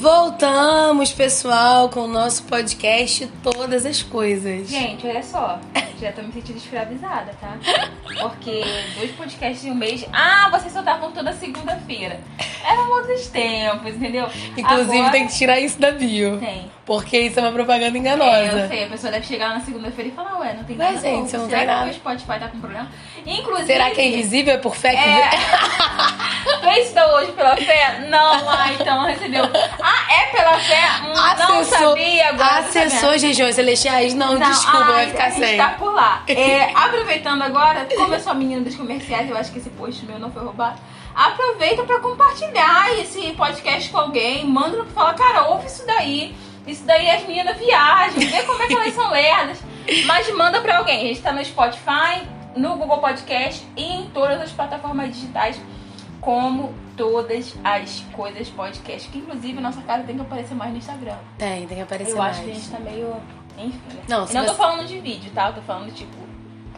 Voltamos, pessoal, com o nosso podcast Todas as Coisas. Gente, olha só. Já tô me sentindo escravizada, tá? Porque dois podcasts em um mês. Ah, vocês soltavam toda segunda-feira. Eram outros tempos, entendeu? Inclusive, Agora... tem que tirar isso da bio. Tem. Porque isso é uma propaganda É, enganosa. eu sei, a pessoa deve chegar lá na segunda-feira e falar, ué, não tem Mas, nada gente, novo. você não Será tem que nada. o Spotify tá com problema? Inclusive... Será que é invisível? É por fé que É. Fez da hoje pela fé? Não, ah, então recebeu. Ah, é pela fé? Hum, não sabia, agora acessou as regiões celestiais? Não, Não, desculpa, ai, vai ficar a gente sem. tá por lá. É, aproveitando agora, como eu sou a menina dos comerciais, eu acho que esse post meu não foi roubado. Aproveita pra compartilhar esse podcast com alguém. Manda pra falar, cara, ouve isso daí. Isso daí as meninas viajam, vê como é que elas são lerdas. Mas manda pra alguém. A gente tá no Spotify, no Google Podcast e em todas as plataformas digitais, como todas as coisas podcast. Que inclusive nossa cara tem que aparecer mais no Instagram. Tem, tem que aparecer Eu mais. acho que a gente tá meio. Enfim. né? Não, não tô falando de vídeo, tá? Eu tô falando, tipo.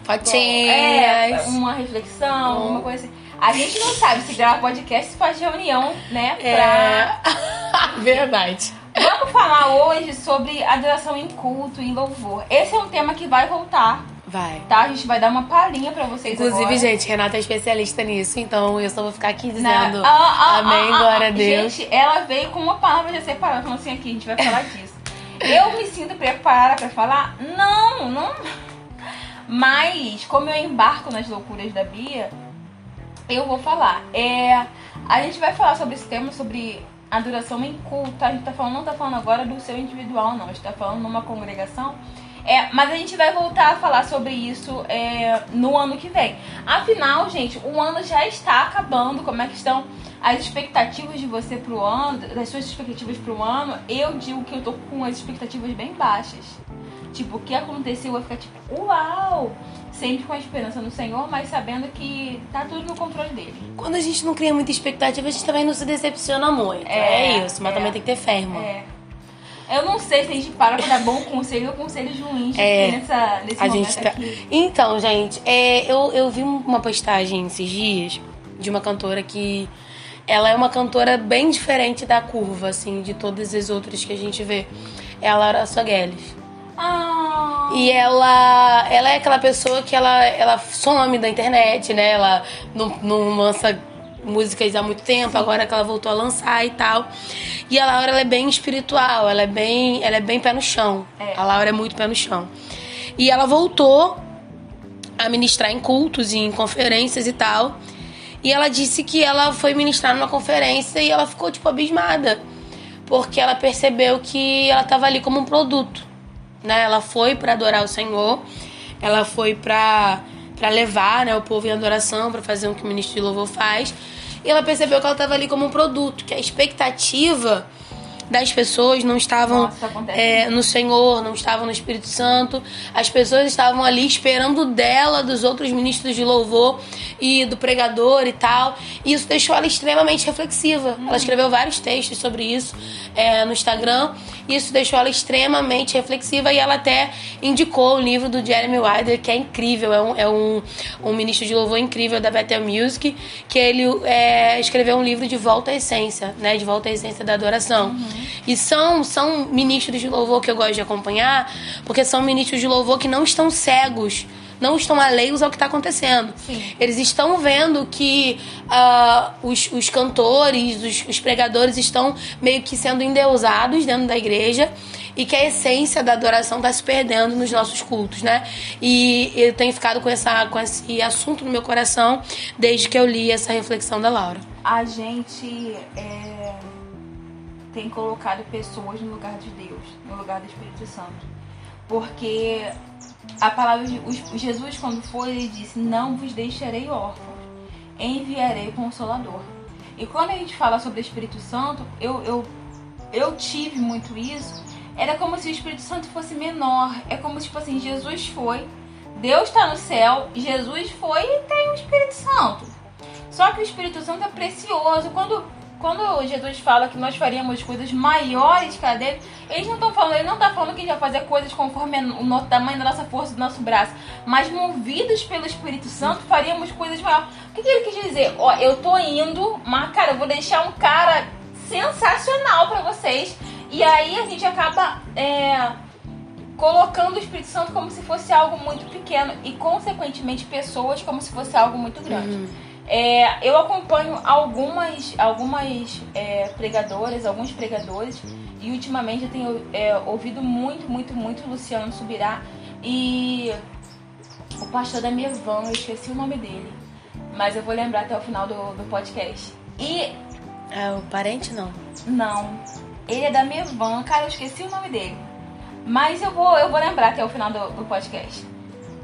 é, Fotinhas. uma reflexão, Um- uma coisa assim. A gente não sabe se grava podcast, se faz reunião, né? É. Pra... Verdade. Vamos falar hoje sobre adoração em culto e louvor. Esse é um tema que vai voltar, Vai. tá? A gente vai dar uma palhinha pra vocês Inclusive, agora. gente, Renata é especialista nisso, então eu só vou ficar aqui Na- dizendo Ah, ah, amém, ah, ah, glória a ah. Deus. Gente, ela veio com uma palavra já separada, falando assim aqui, a gente vai falar disso. Eu me sinto preparada pra falar? Não, não. Mas, como eu embarco nas loucuras da Bia, eu vou falar. É, a gente vai falar sobre esse tema, sobre adoração em culto. A gente tá falando, não tá falando agora do seu individual, não. A gente tá falando numa congregação. É, mas a gente vai voltar a falar sobre isso é, no ano que vem. Afinal, gente, o ano já está acabando. Como é que estão as expectativas de você pro ano, das suas expectativas pro ano? Eu digo que eu tô com as expectativas bem baixas. Tipo, o que aconteceu vai ficar tipo, uau! Sempre com a esperança no Senhor, mas sabendo que tá tudo no controle dele. Quando a gente não cria muita expectativa, a gente também não se decepciona muito. É, É, isso, mas é. também tem que ter fé, irmão. É. Eu não sei se a gente para pra dar bom conselho ou conselhos ruins É. nessa, nesse A momento gente tá... aqui. Então, gente, é, eu, eu vi uma postagem esses dias de uma cantora que ela é uma cantora bem diferente da curva, assim, de todas as outras que a gente vê. É a Laura Sogueles. Ah, E ela, ela é aquela pessoa que ela, ela some da internet, né? Ela não, não lança músicas há muito tempo, agora que ela voltou a lançar e tal. E a Laura ela é bem espiritual, ela é bem, ela é bem pé no chão. É. A Laura é muito pé no chão. E ela voltou a ministrar em cultos e em conferências e tal. E ela disse que ela foi ministrar numa conferência e ela ficou tipo abismada, porque ela percebeu que ela estava ali como um produto, né? Ela foi para adorar o Senhor, ela foi para para levar, né, o povo em adoração, para fazer o que o ministro de louvor faz. E ela percebeu que ela estava ali como um produto, que a expectativa das pessoas não estavam Nossa, é, no Senhor, não estavam no Espírito Santo. As pessoas estavam ali esperando dela, dos outros ministros de louvor e do pregador e tal. E isso deixou ela extremamente reflexiva. Ela escreveu vários textos sobre isso é, no Instagram. E isso deixou ela extremamente reflexiva e ela até indicou o livro do Jeremy Wilder, que é incrível, é um, é um, um ministro de louvor incrível da Bethel Music, que ele é, escreveu um livro de volta à essência, né? De volta à essência da adoração. E são, são ministros de louvor que eu gosto de acompanhar, porque são ministros de louvor que não estão cegos, não estão alheios ao que está acontecendo. Sim. Eles estão vendo que ah, os, os cantores, os, os pregadores estão meio que sendo endeusados dentro da igreja e que a essência da adoração está se perdendo nos nossos cultos, né? E eu tenho ficado com, essa, com esse assunto no meu coração desde que eu li essa reflexão da Laura. a gente é, tem colocado pessoas no lugar de Deus, no lugar do Espírito Santo. Porque a palavra de Jesus, quando foi, ele disse: Não vos deixarei órfãos, enviarei o Consolador. E quando a gente fala sobre o Espírito Santo, eu, eu, eu tive muito isso. Era como se o Espírito Santo fosse menor. É como se, tipo assim, Jesus foi, Deus está no céu, Jesus foi e tem o Espírito Santo. Só que o Espírito Santo é precioso. Quando, quando Jesus fala que nós faríamos coisas maiores que a dele, eles não estão falando, ele não está falando que a gente vai fazer coisas conforme o tamanho da nossa força, do nosso braço, mas movidos pelo Espírito Santo, faríamos coisas maiores. O que, que ele quis dizer? Ó, eu tô indo, mas cara, eu vou deixar um cara sensacional para vocês. E aí a gente acaba é, colocando o Espírito Santo como se fosse algo muito pequeno e, consequentemente, pessoas como se fosse algo muito grande. Uhum. É, eu acompanho algumas, algumas é, pregadoras, alguns pregadores, e ultimamente eu tenho é, ouvido muito, muito, muito Luciano Subirá e o pastor da Mevan, eu esqueci o nome dele, mas eu vou lembrar até o final do, do podcast. E. É o parente não? Não. Ele é da Mevan, cara, eu esqueci o nome dele. Mas eu vou, eu vou lembrar até o final do, do podcast.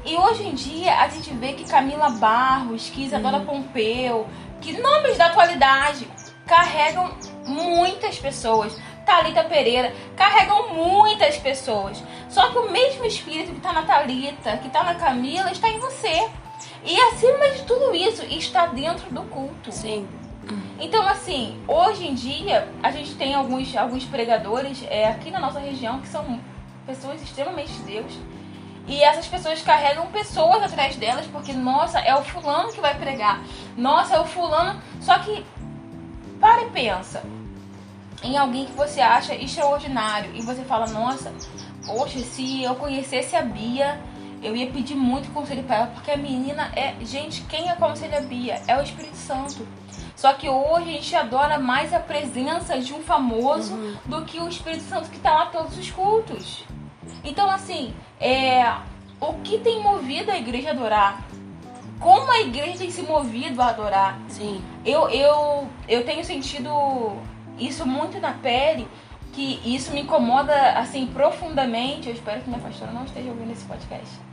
E hoje em dia a gente vê que Camila Barros, que Isadora uhum. Pompeu, que nomes da atualidade carregam muitas pessoas. Talita Pereira carregam muitas pessoas. Só que o mesmo espírito que está na Talita, que está na Camila, está em você. E acima de tudo isso, está dentro do culto. Sim. Então, assim, hoje em dia, a gente tem alguns, alguns pregadores é, aqui na nossa região que são pessoas extremamente de Deus. E essas pessoas carregam pessoas atrás delas, porque, nossa, é o fulano que vai pregar. Nossa, é o fulano. Só que, para e pensa em alguém que você acha extraordinário. E você fala, nossa, poxa, se eu conhecesse a Bia, eu ia pedir muito conselho para ela, porque a menina é. Gente, quem aconselha a Bia? É o Espírito Santo. Só que hoje a gente adora mais a presença de um famoso uhum. do que o Espírito Santo que está lá todos os cultos. Então, assim, é, o que tem movido a igreja a adorar? Como a igreja tem se movido a adorar? Sim. Eu, eu, eu tenho sentido isso muito na pele, que isso me incomoda, assim, profundamente. Eu espero que minha pastora não esteja ouvindo esse podcast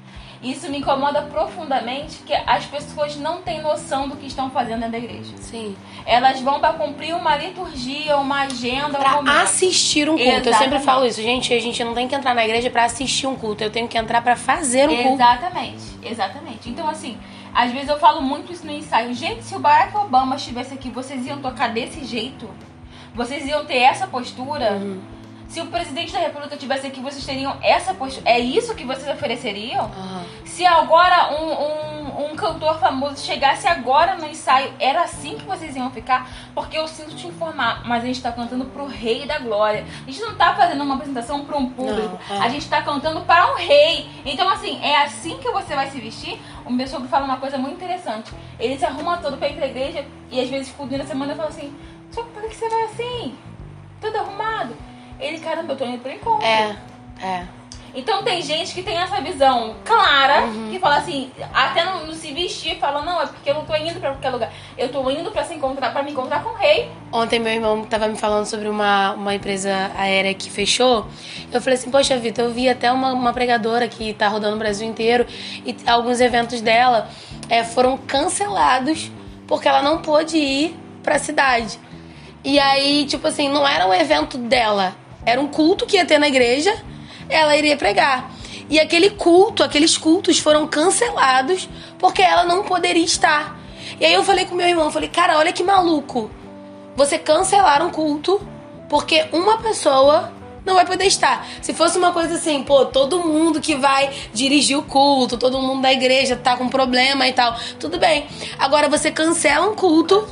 isso me incomoda profundamente que as pessoas não têm noção do que estão fazendo dentro da igreja. Sim. Elas vão para cumprir uma liturgia, uma agenda, pra um assistir um culto. Exatamente. Eu sempre falo isso, gente, a gente não tem que entrar na igreja para assistir um culto, eu tenho que entrar para fazer um culto. Exatamente. Exatamente. Então assim, às vezes eu falo muito isso no ensaio. Gente, se o Barack Obama estivesse aqui, vocês iam tocar desse jeito? Vocês iam ter essa postura? Uhum se o presidente da república tivesse aqui, vocês teriam essa postura. É isso que vocês ofereceriam? Uhum. Se agora um, um, um, cantor famoso chegasse agora no ensaio, era assim que vocês iam ficar? Porque eu sinto te informar, mas a gente tá cantando pro rei da glória. A gente não tá fazendo uma apresentação pra um público. Não, é. A gente tá cantando para um rei. Então, assim, é assim que você vai se vestir? O meu sogro fala uma coisa muito interessante. Ele se arruma todo pra ir pra igreja e às vezes, tipo, durante a semana eu falo assim: Só por que você vai assim? Todo arrumado? Ele, caramba, eu tô indo pro encontro. É, é. Então tem gente que tem essa visão clara, uhum. que fala assim, até não, não, se vestir, fala, não, é porque eu não tô indo pra qualquer lugar. Eu tô indo pra se encontrar, para me encontrar com o rei. Ontem meu irmão tava me falando sobre uma, uma empresa aérea que fechou. Eu falei assim, poxa, Vitor, eu vi até uma, uma pregadora que tá rodando o Brasil inteiro e alguns eventos dela é, foram cancelados porque ela não pôde ir pra cidade. E aí, tipo assim, não era um evento dela, era um culto que ia ter na igreja, ela iria pregar. E aquele culto, aqueles cultos foram cancelados porque ela não poderia estar. E aí eu falei com meu irmão, falei, cara, olha que maluco. Você cancelar um culto porque uma pessoa não vai poder estar. Se fosse uma coisa assim, pô, todo mundo que vai dirigir o culto, todo mundo da igreja tá com problema e tal, tudo bem. Agora você cancela um culto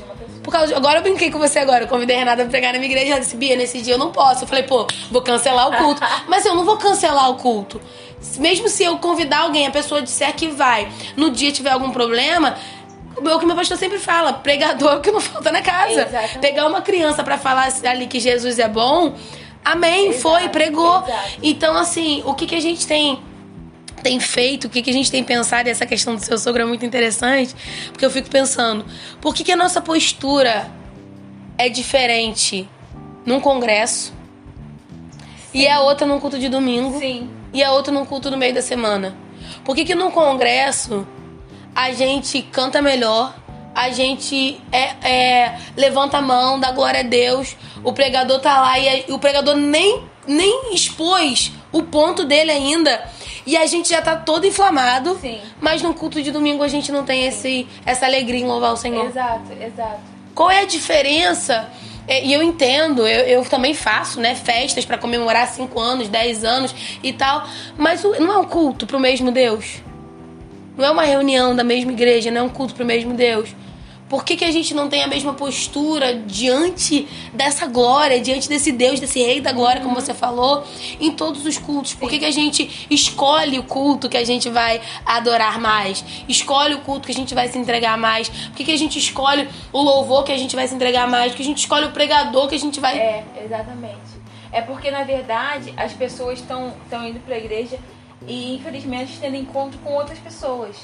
por causa de... Agora eu brinquei com você agora. Eu convidei a Renata pra pregar na minha igreja. Ela disse, Bia, nesse dia eu não posso. Eu falei, pô, vou cancelar o culto. Mas eu não vou cancelar o culto. Mesmo se eu convidar alguém, a pessoa disser que vai, no dia tiver algum problema, o que meu pastor sempre fala, pregador que não falta na casa. Exatamente. Pegar uma criança para falar ali que Jesus é bom, amém, Exato. foi, pregou. Exato. Então, assim, o que, que a gente tem tem feito, o que, que a gente tem pensado, e essa questão do seu sogro é muito interessante, porque eu fico pensando, por que, que a nossa postura é diferente num congresso Sim. e a outra num culto de domingo Sim. e a outra num culto no meio da semana? Por que, que num congresso a gente canta melhor, a gente é, é, levanta a mão, dá glória a Deus, o pregador tá lá e, o pregador nem, nem expôs o ponto dele ainda e a gente já tá todo inflamado. Sim. Mas no culto de domingo a gente não tem esse, essa alegria em louvar o Senhor. Exato, exato. Qual é a diferença? É, e eu entendo, eu, eu também faço, né, festas para comemorar 5 anos, 10 anos e tal. Mas não é um culto pro mesmo Deus. Não é uma reunião da mesma igreja, não é um culto pro mesmo Deus. Por que, que a gente não tem a mesma postura diante dessa glória, diante desse Deus, desse Rei da Glória, como você falou, em todos os cultos? Por que, que a gente escolhe o culto que a gente vai adorar mais? Escolhe o culto que a gente vai se entregar mais? Por que, que a gente escolhe o louvor que a gente vai se entregar mais? Por que a gente escolhe o pregador que a gente vai. É, exatamente. É porque, na verdade, as pessoas estão indo para a igreja e, infelizmente, tendo encontro com outras pessoas.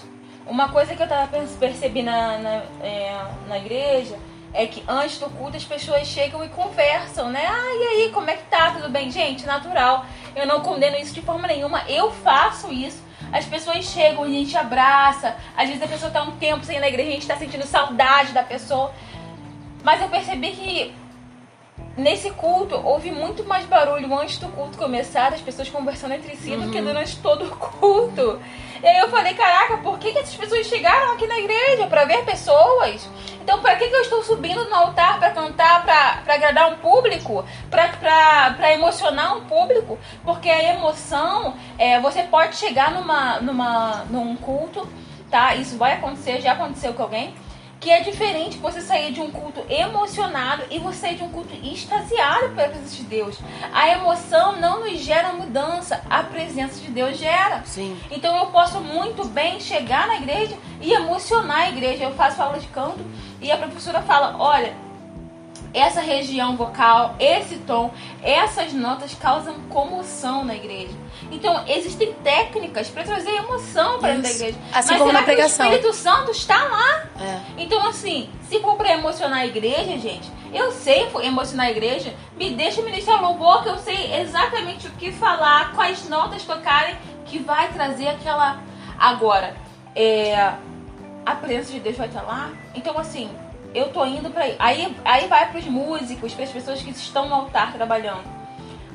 Uma coisa que eu tava percebi na, na, é, na igreja é que antes do culto as pessoas chegam e conversam, né? Ah, e aí, como é que tá? Tudo bem? Gente, natural. Eu não condeno isso de forma nenhuma. Eu faço isso. As pessoas chegam e a gente abraça. Às vezes a pessoa tá um tempo sem ir na igreja, a gente tá sentindo saudade da pessoa. Mas eu percebi que nesse culto houve muito mais barulho antes do culto começar, as pessoas conversando entre si, uhum. do que uhum. durante todo o culto. E aí eu falei, caraca, por que, que essas pessoas chegaram aqui na igreja? Para ver pessoas? Então, para que, que eu estou subindo no altar para cantar, para agradar um público, para emocionar um público? Porque a emoção, é, você pode chegar numa, numa, num culto, tá? Isso vai acontecer, já aconteceu com alguém que é diferente você sair de um culto emocionado e você sair de um culto extasiado pela presença de Deus. A emoção não nos gera mudança, a presença de Deus gera. Sim. Então eu posso muito bem chegar na igreja e emocionar a igreja. Eu faço aula de canto e a professora fala: olha essa região vocal, esse tom, essas notas causam comoção na igreja. Então, existem técnicas para trazer emoção para dentro da igreja. Assim Mas como na pregação. o Espírito Santo está lá. É. Então, assim, se for para emocionar a igreja, gente, eu sei emocionar a igreja, me deixa ministrar louvor, que eu sei exatamente o que falar, quais notas tocarem, que vai trazer aquela. Agora, é, a presença de Deus vai estar lá. Então, assim, eu tô indo para aí aí vai para os músicos, para as pessoas que estão no altar trabalhando.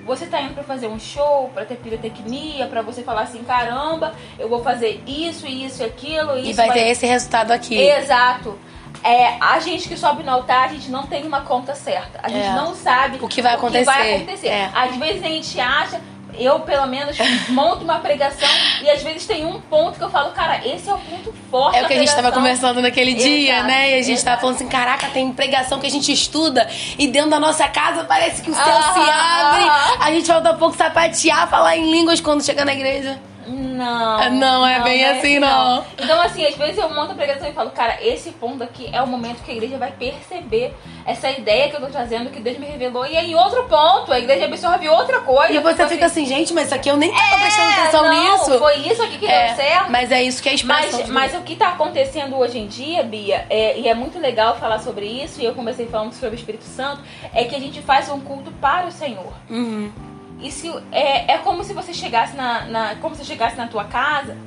Você tá indo para fazer um show, para ter pirotecnia, para você falar assim, caramba, eu vou fazer isso, isso, aquilo, isso. E vai, vai... ter esse resultado aqui. Exato. É, a gente que sobe no altar, a gente não tem uma conta certa. A gente é. não sabe o que vai acontecer. Que vai acontecer. É. Às vezes a gente acha, eu, pelo menos, monto uma pregação e às vezes tem um ponto que eu falo, cara, esse é o ponto forte. É o que a gente estava conversando naquele dia, né? E a gente estava falando assim, caraca, tem pregação que a gente estuda e dentro da nossa casa parece que o céu ah, se abre. A gente volta um pouco sapatear, falar em línguas quando chega na igreja. Não. Não, é não, bem não é assim, não. não. Então, assim, às vezes eu monto a pregação e falo, cara, esse ponto aqui é o momento que a igreja vai perceber essa ideia que eu tô trazendo, que Deus me revelou. E aí, outro ponto, a igreja absorve outra coisa. E você fica assim, gente, mas isso aqui eu nem tava é, prestando atenção não, nisso. Foi isso aqui que é, deu certo. Mas é isso que é expressão. Mas, mas o que tá acontecendo hoje em dia, Bia, é, e é muito legal falar sobre isso, e eu comecei falando sobre o Espírito Santo, é que a gente faz um culto para o Senhor. Uhum. Se, é, é como se você chegasse na, na, como se chegasse na tua casa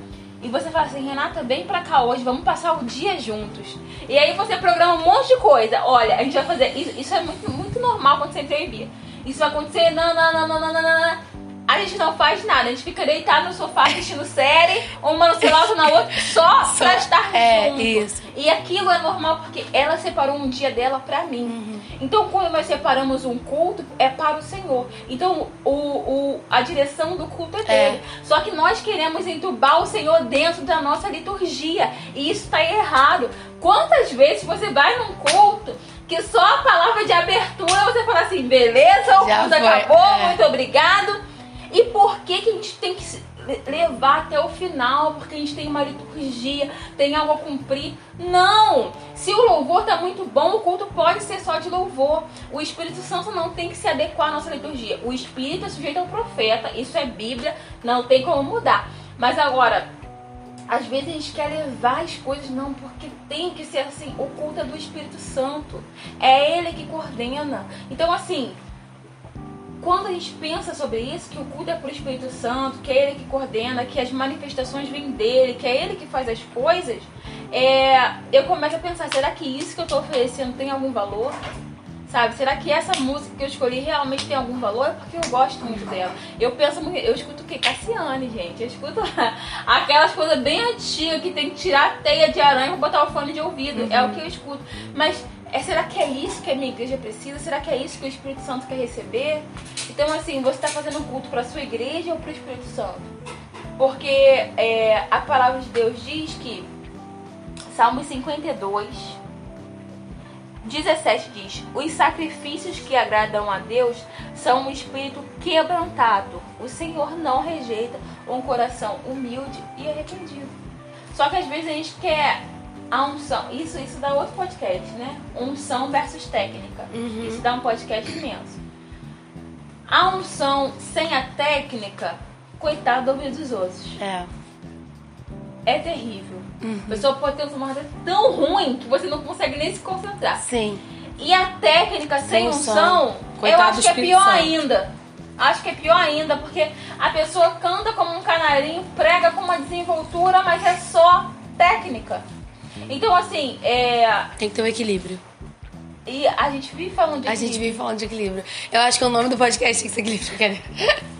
e você falasse assim, Renata, vem pra cá hoje, vamos passar o dia juntos. E aí você programa um monte de coisa. Olha, a gente vai fazer. Isso, isso é muito, muito normal quando você Bia. Isso vai acontecer, não, não, não, não, não, não, não a gente não faz nada. A gente fica deitado no sofá assistindo série, uma no celular, outra na outra, só, só pra estar é, junto. Isso. E aquilo é normal porque ela separou um dia dela pra mim. Uhum. Então, quando nós separamos um culto, é para o Senhor. Então, o, o, a direção do culto é dele. É. Só que nós queremos entubar o Senhor dentro da nossa liturgia. E isso está errado. Quantas vezes você vai num culto que só a palavra de abertura você fala assim, beleza, o culto acabou, é. muito obrigado. E por que, que a gente tem que levar até o final? Porque a gente tem uma liturgia, tem algo a cumprir. Não! Se o louvor tá muito bom, o culto pode ser só de louvor. O Espírito Santo não tem que se adequar à nossa liturgia. O Espírito é sujeito ao profeta, isso é Bíblia, não tem como mudar. Mas agora, às vezes a gente quer levar as coisas, não, porque tem que ser assim. O culto é do Espírito Santo. É ele que coordena. Então, assim, quando a gente pensa sobre isso, que o culto é para Espírito Santo, que é ele que coordena, que as manifestações vêm dele, que é ele que faz as coisas, é, eu começo a pensar, será que isso que eu estou oferecendo tem algum valor? Sabe, será que essa música que eu escolhi realmente tem algum valor? É porque eu gosto muito dela. Eu penso muito, eu escuto o que? Cassiane, gente. Eu escuto aquelas coisas bem antigas que tem que tirar a teia de aranha e botar o fone de ouvido. Uhum. É o que eu escuto. Mas é, será que é isso que a minha igreja precisa? Será que é isso que o Espírito Santo quer receber? Então, assim, você está fazendo um culto para a sua igreja ou para o Espírito Santo? Porque é, a palavra de Deus diz que, Salmo 52, 17 diz: Os sacrifícios que agradam a Deus são um espírito quebrantado. O Senhor não rejeita um coração humilde e arrependido. Só que às vezes a gente quer a unção. Isso, isso dá outro podcast, né? Unção versus técnica. Uhum. Isso dá um podcast imenso. A unção sem a técnica, coitado do ouvido dos outros. É. É terrível. Uhum. A pessoa pode ter uma vida tão ruim que você não consegue nem se concentrar. Sim. E a técnica sem unção. unção, eu acho que é pior Santo. ainda. Acho que é pior ainda, porque a pessoa canta como um canarinho, prega com uma desenvoltura, mas é só técnica. Então, assim, é, Tem que ter um equilíbrio. e a gente vive falando de A gente equilíbrio. vive falando de equilíbrio. Eu acho que o nome do podcast tem que ser equilíbrio.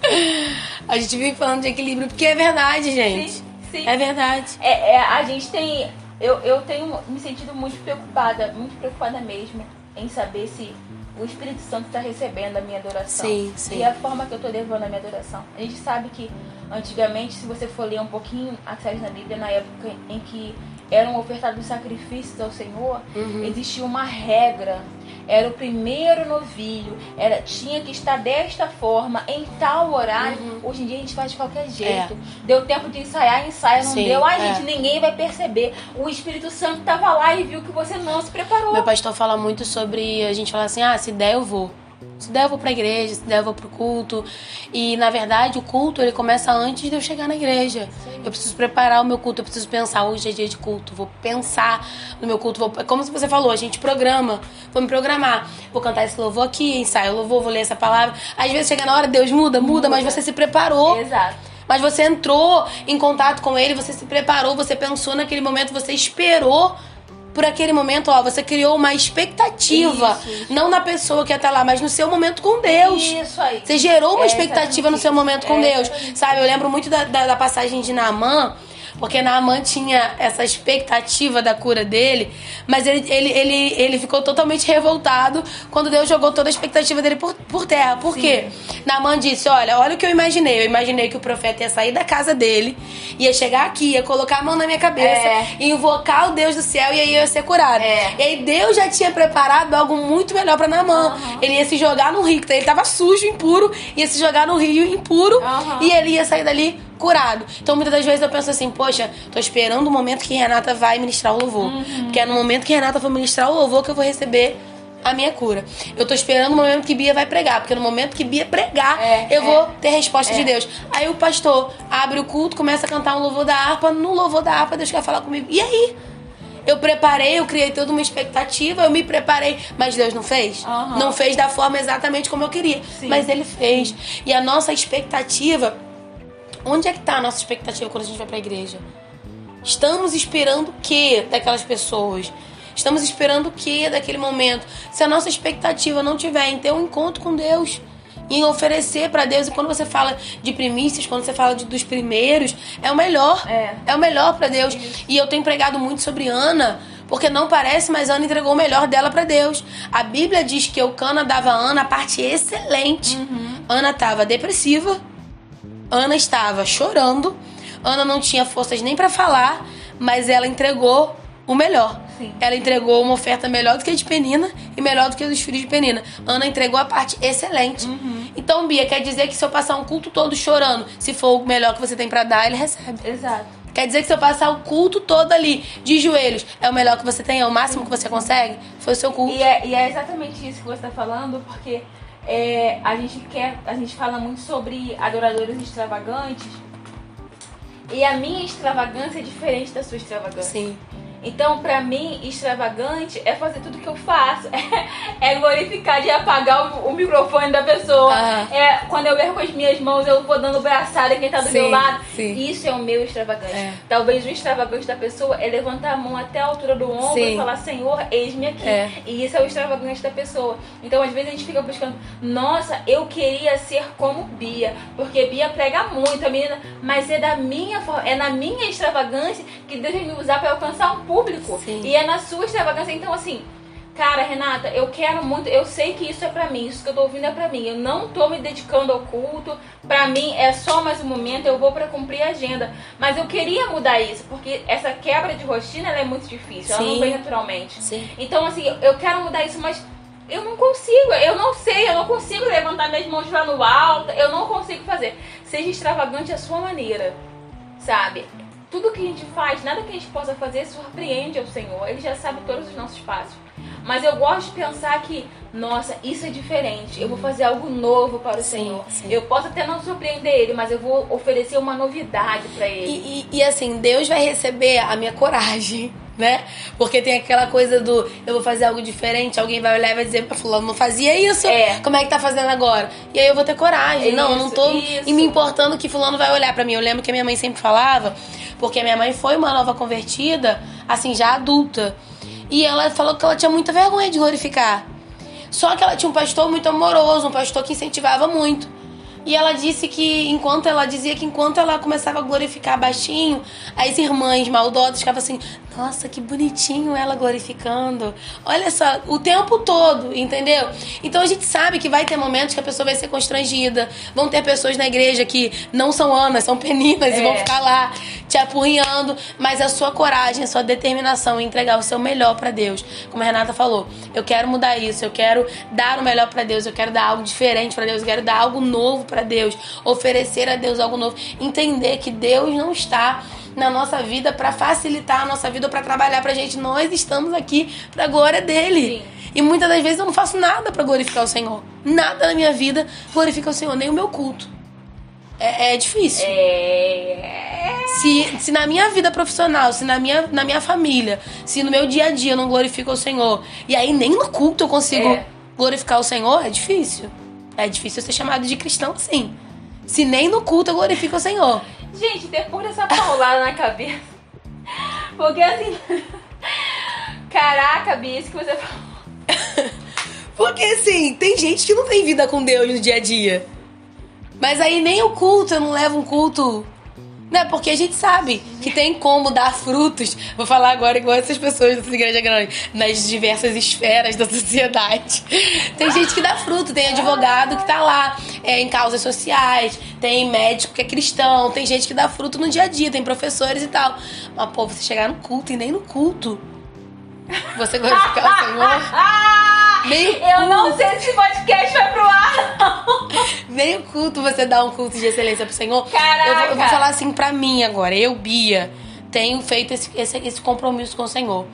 A gente vive falando de equilíbrio porque é verdade, gente. Sim, sim. É verdade. É, é, a gente tem. Eu, eu tenho me sentido muito preocupada, muito preocupada mesmo, em saber se o Espírito Santo está recebendo a minha adoração. Sim, sim. E a forma que eu estou levando a minha adoração. A gente sabe que antigamente, se você for ler um pouquinho atrás na Bíblia, na época em que eram ofertados sacrifícios ao Senhor, Uhum. existia uma regra. Era o primeiro novilho, era, tinha que estar desta forma, em tal horário. Uhum. Hoje em dia a gente faz de qualquer jeito. Deu tempo de ensaiar, ensaia, não Sim, deu. Ai, é. gente, ninguém vai perceber. O Espírito Santo tava lá e viu que você não se preparou. Meu pastor fala muito sobre a gente falar assim: ah, se der eu vou. Se eu vou pra igreja, se eu vou pro culto. E na verdade o culto ele começa antes de eu chegar na igreja. Eu preciso preparar o meu culto, eu preciso pensar hoje é dia de culto, vou pensar no meu culto, vou, como você falou, a gente programa, vou me programar, vou cantar esse louvor aqui, ensaio o louvor, vou ler essa palavra. Às vezes chega na hora, Deus muda, muda, mas Muda. você se preparou. Exato. Mas você entrou em contato com ele, você se preparou, você pensou naquele momento, você esperou por aquele momento, ó, você criou uma expectativa, Isso, não na pessoa que ia estar lá, mas no seu momento com Deus. Isso aí. Você gerou uma É expectativa no seu momento com É Deus. Sabe, eu lembro muito da, da, da passagem de Naamã, porque Naamã tinha essa expectativa da cura dele, mas ele, ele, ele, ele ficou totalmente revoltado quando Deus jogou toda a expectativa dele por, por terra. Por Sim. quê? Naamã disse: Olha, olha o que eu imaginei. Eu imaginei que o profeta ia sair da casa dele, ia chegar aqui, ia colocar a mão na minha cabeça, É. ia invocar o Deus do céu e aí eu ia ser curado. É. E aí Deus já tinha preparado algo muito melhor pra Naamã. Aham. Ele ia se jogar no rio, que ele tava sujo, impuro, ia se jogar no rio impuro Aham. e ele ia sair dali curado. Então muitas das vezes eu penso assim, poxa, tô esperando o momento que Renata vai ministrar o louvor. Uhum. Porque é no momento que Renata for ministrar o louvor que eu vou receber a minha cura. Eu tô esperando o momento que Bia vai pregar, porque no momento que Bia pregar, É, eu é. vou ter resposta É. de Deus. Aí o pastor abre o culto, começa a cantar um louvor da harpa, no louvor da harpa Deus quer falar comigo. E aí? Eu preparei, eu criei toda uma expectativa, eu me preparei, mas Deus não fez? Aham. Não fez da forma exatamente como eu queria, Sim. mas Ele fez. E a nossa expectativa, onde é que tá a nossa expectativa quando a gente vai pra igreja? Estamos esperando o que daquelas pessoas? Estamos esperando o que daquele momento? Se a nossa expectativa não tiver em ter um encontro com Deus, em oferecer pra Deus, e quando você fala de primícias, quando você fala de- dos primeiros, é o melhor. É. o melhor pra Deus. E eu tenho pregado muito sobre Ana, porque não parece, mas Ana entregou o melhor dela pra Deus. A Bíblia diz que Eucana dava a Ana a parte excelente. Ana estava depressiva, Ana estava chorando, Ana não tinha forças nem pra falar, mas ela entregou o melhor. Sim. Ela entregou uma oferta melhor do que a de Penina e melhor do que a dos filhos de Penina. Ana entregou a parte excelente. Então, Bia, quer dizer que se eu passar um culto todo chorando, se for o melhor que você tem pra dar, ele recebe. Exato. Quer dizer que se eu passar o culto todo ali, de joelhos, é o melhor que você tem, é o máximo que você consegue? Foi o seu culto. E é, e é exatamente isso que você está falando, porque é, a gente quer, a gente fala muito sobre adoradores extravagantes. E a minha extravagância é diferente da sua extravagância. Sim. Então, pra mim, extravagante é fazer tudo que eu faço. É, glorificar de apagar o, o microfone da pessoa. Ah. É quando eu erro com as minhas mãos, eu vou dando braçada em quem tá do Sim, meu lado. sim. Isso é o meu extravagante. É. Talvez o extravagante da pessoa é levantar a mão até a altura do ombro Sim. e falar, Senhor, eis-me aqui. É. E isso é o extravagante da pessoa. Então, às vezes, a gente fica buscando, nossa, eu queria ser como Bia, porque Bia prega muito, a menina, mas é da minha forma, é na minha extravagância que Deus vai me usar para alcançar um público. Sim. E é na sua extravagância. Então, assim, Cara, Renata, eu quero muito, eu sei que isso é pra mim, isso que eu tô ouvindo é pra mim. Eu não tô me dedicando ao culto, pra mim é só mais um momento, eu vou pra cumprir a agenda. Mas eu queria mudar isso, porque essa quebra de rotina é muito difícil, ela não Sim. vem naturalmente. Sim. Então, assim, eu quero mudar isso, mas eu não consigo, eu não sei, eu não consigo levantar minhas mãos lá no alto, eu não consigo fazer. Seja extravagante a sua maneira, sabe? Tudo que a gente faz, nada que a gente possa fazer surpreende ao Senhor, Ele já sabe todos os nossos passos. Mas eu gosto de pensar que, nossa, isso é diferente, eu vou fazer algo novo para o Sim, Senhor. sim. Eu posso até não surpreender Ele, mas eu vou oferecer uma novidade para Ele. E, e- e, assim, Deus vai receber a minha coragem, né? Porque tem aquela coisa do eu vou fazer algo diferente, alguém vai olhar e vai dizer, "Ah, fulano não fazia isso, É. como é que tá fazendo agora? E aí eu vou ter coragem. não, eu não tô Isso, e me importando que fulano vai olhar pra mim. Eu lembro que a minha mãe sempre falava, porque minha mãe foi uma nova convertida, assim, já adulta. E ela falou que ela tinha muita vergonha de glorificar. Só que ela tinha um pastor muito amoroso, um pastor que incentivava muito. E ela disse que enquanto ela dizia que enquanto ela começava a glorificar baixinho, as irmãs maldosas ficavam assim: "Nossa, que bonitinho ela glorificando". Olha só, o tempo todo, entendeu? Então a gente sabe que vai ter momentos que a pessoa vai ser constrangida. Vão ter pessoas na igreja que não são Anas, são Peninas e É. vão ficar lá te apurrinhando, mas a sua coragem, a sua determinação em entregar o seu melhor pra Deus. Como a Renata falou, eu quero mudar isso, eu quero dar o melhor pra Deus, eu quero dar algo diferente pra Deus, eu quero dar algo novo pra Deus, oferecer a Deus algo novo, entender que Deus não está na nossa vida pra facilitar a nossa vida ou pra trabalhar pra gente. Nós estamos aqui pra glória dele. Sim. E muitas das vezes eu não faço nada pra glorificar o Senhor. Nada na minha vida glorifica o Senhor, nem o meu culto. É, é difícil. É. Se, se na minha vida profissional, se na minha, na minha família, se no meu dia a dia eu não glorifico o Senhor, e aí nem no culto eu consigo É. glorificar o Senhor, é difícil. É difícil ser chamado de cristão, sim. Se nem no culto eu glorifico o Senhor. Gente, depois dessa paulada na cabeça. Porque assim. Caraca, isso que você falou. Porque assim, tem gente que não tem vida com Deus no dia a dia. Mas aí nem o culto, eu não levo um culto. Né? Porque a gente sabe que tem como dar frutos. Vou falar agora igual essas pessoas dessa igreja grande, nas diversas esferas da sociedade. Tem gente que dá fruto, tem advogado que tá lá é, em causas sociais, tem médico que é cristão, tem gente que dá fruto no dia a dia, tem professores e tal. Mas, pô, você chegar no culto e nem no culto. Você glorificar o Senhor. Ah! Nem o Eu não sei se esse podcast vai pro ar, não. Nem o culto você dá um culto de excelência pro Senhor. Caraca. Eu vou, eu vou falar assim pra mim agora. Eu, Bia, tenho feito esse, esse, esse compromisso com o Senhor.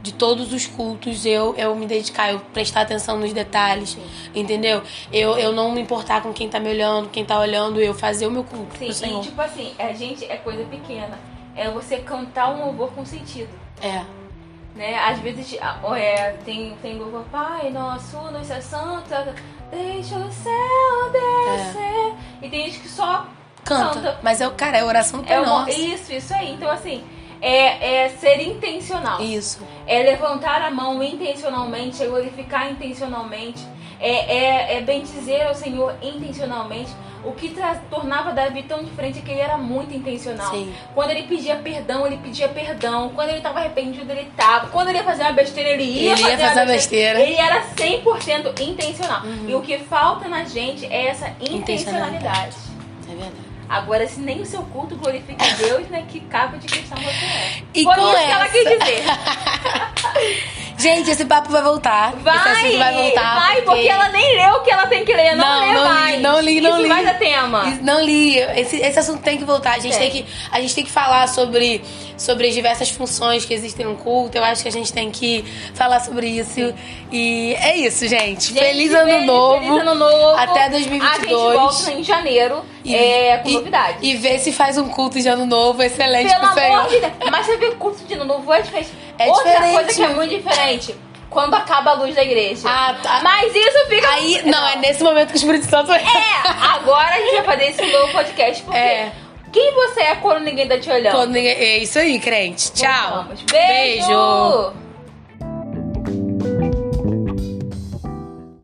De todos os cultos, eu, eu me dedicar, eu prestar atenção nos detalhes, entendeu? Eu, eu não me importar com quem tá me olhando, quem tá olhando, eu fazer o meu culto Sim, Senhor. e tipo assim, a gente é coisa pequena. É você cantar um louvor com sentido. É. Né? Às vezes é, tem, tem louvor, Pai nosso, nosso é santo, deixa o céu descer. E tem gente que só Canta. Canta. Mas é o cara, é oração do é Pai isso, isso aí. Então assim, é, é ser intencional. Isso. É levantar a mão intencionalmente, é glorificar intencionalmente, é, é, é bem dizer ao Senhor intencionalmente. O que tornava Davi tão diferente é que ele era muito intencional. Sim. Quando ele pedia perdão, ele pedia perdão. Quando ele estava arrependido, ele estava. Quando ele ia fazer uma besteira, ele ia, Ele ia fazer uma besteira. Uhum. Ele era 100% intencional. E o que falta na gente é essa intencionalidade. É verdade. Agora, se nem o seu culto glorifica Deus, né? Que cabo de cristão você é. E Foi isso que ela essa- quis dizer. Gente, esse papo vai voltar. esse Vai, assunto vai voltar. vai, porque ela nem leu o que ela tem que ler. Não, Não, lê não li, mais. não li, não Isso li. dar tema. Não li. Esse, esse assunto tem que voltar. A gente tem, Tem. que, a gente tem que falar sobre, sobre as diversas funções que existem no culto. Eu acho que a gente tem que falar sobre isso. E é isso, gente. Gente, feliz ano feliz- novo. Feliz ano novo. Até A 2022. gente volta em janeiro E- é, com e- novidades. E ver se faz um culto de ano novo excelente Pelo pro Senhor. amor de Deus. Mas você vê curso de ano novo é diferente. É Outra diferente. coisa que é muito diferente. Quando acaba a luz da igreja. Ah, tá. Mas isso fica... Aí, não, é nesse momento que o Espírito Santo É, agora a gente vai fazer esse novo podcast. Porque É. quem você é quando ninguém tá te olhando? Quando ninguém- É isso aí, crente. Tchau. Vamos. Beijo.